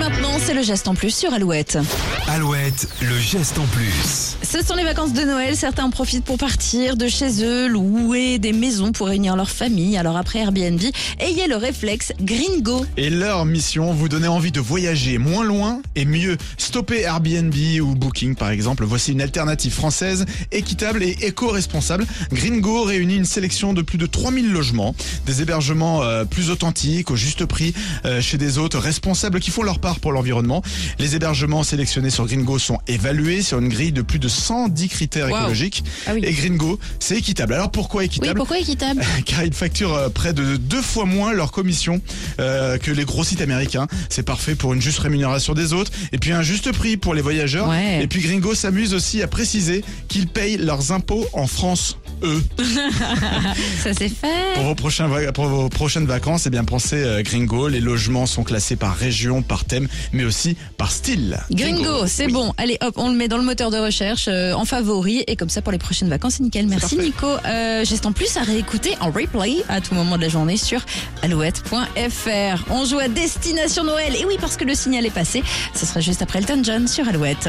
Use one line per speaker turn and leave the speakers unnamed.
maintenant, c'est le geste en plus sur Alouette.
Alouette, le geste en plus.
Ce sont les vacances de Noël. Certains en profitent pour partir de chez eux, louer des maisons pour réunir leur famille. Alors après Airbnb, ayez le réflexe Gringo.
Et leur mission, vous donner envie de voyager moins loin et mieux. Stopper Airbnb ou Booking par exemple. Voici une alternative française, équitable et éco-responsable. Gringo réunit une sélection de plus de 3000 logements, des hébergements euh, plus authentiques, au juste prix, euh, chez des hôtes responsables qui font leur part pour l'environnement. Les hébergements sélectionnés sur Gringo sont évalués sur une grille de plus de 110 critères
Wow.
écologiques.
Ah oui.
Et Gringo, c'est équitable. Alors pourquoi
Oui,
équitable
pourquoi équitable
car ils facturent euh, près de deux fois moins leur commission euh, que les gros sites américains. C'est parfait pour une juste rémunération des autres et puis un juste prix pour les voyageurs.
Ouais.
Et puis Gringo s'amuse aussi à préciser qu'ils payent leurs impôts en France. Eux.
Ça c'est fait.
Pour vos, prochains va- pour vos prochaines vacances, eh bien pensez euh, Gringo. Les logements sont classés par région, par thème, mais aussi par style.
Gringo, c'est
Oui.
bon. Allez, hop, on le met dans le moteur de recherche euh, en favori et comme ça pour les prochaines vacances, c'est nickel. Merci
parfait.
Nico. Euh, Geste en plus à réécouter en replay à tout moment de la journée sur alouette.fr. On joue à Destination Noël. Et oui, parce que le signal est passé. Ce sera juste après Elton John sur Alouette.